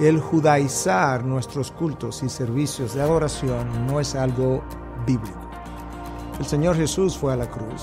El judaizar nuestros cultos y servicios de adoración no es algo bíblico. El Señor Jesús fue a la cruz.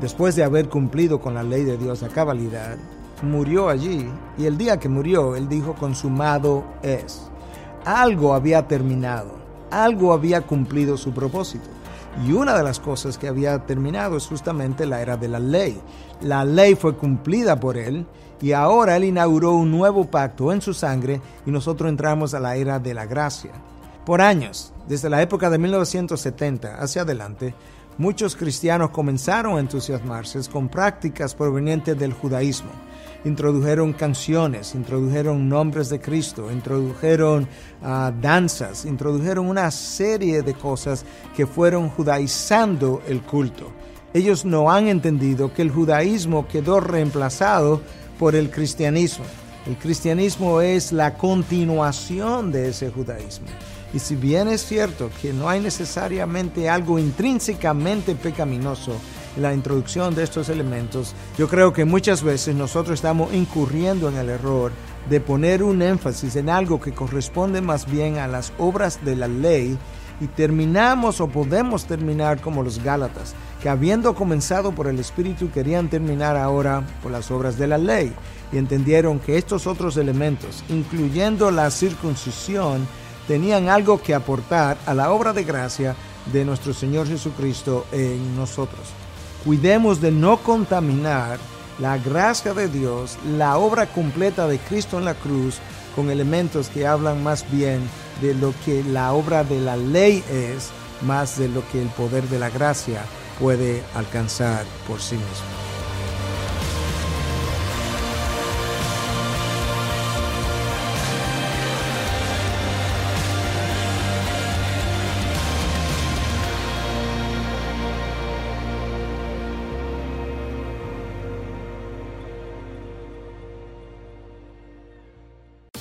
Después de haber cumplido con la ley de Dios a cabalidad, murió allí y el día que murió, Él dijo, consumado es. Algo había terminado, algo había cumplido su propósito. Y una de las cosas que había terminado es justamente la era de la ley. La ley fue cumplida por Él y ahora Él inauguró un nuevo pacto en su sangre y nosotros entramos a la era de la gracia. Por años, desde la época de 1970 hacia adelante, muchos cristianos comenzaron a entusiasmarse con prácticas provenientes del judaísmo. Introdujeron canciones, introdujeron nombres de Cristo, introdujeron ah, danzas, introdujeron una serie de cosas que fueron judaizando el culto. Ellos no han entendido que el judaísmo quedó reemplazado por el cristianismo. El cristianismo es la continuación de ese judaísmo. Y si bien es cierto que no hay necesariamente algo intrínsecamente pecaminoso la introducción de estos elementos, yo creo que muchas veces nosotros estamos incurriendo en el error de poner un énfasis en algo que corresponde más bien a las obras de la ley y terminamos o podemos terminar como los Gálatas, que habiendo comenzado por el Espíritu querían terminar ahora por las obras de la ley y entendieron que estos otros elementos, incluyendo la circuncisión, tenían algo que aportar a la obra de gracia de nuestro Señor Jesucristo en nosotros. Cuidemos de no contaminar la gracia de Dios, la obra completa de Cristo en la cruz, con elementos que hablan más bien de lo que la obra de la ley es, más de lo que el poder de la gracia puede alcanzar por sí mismo.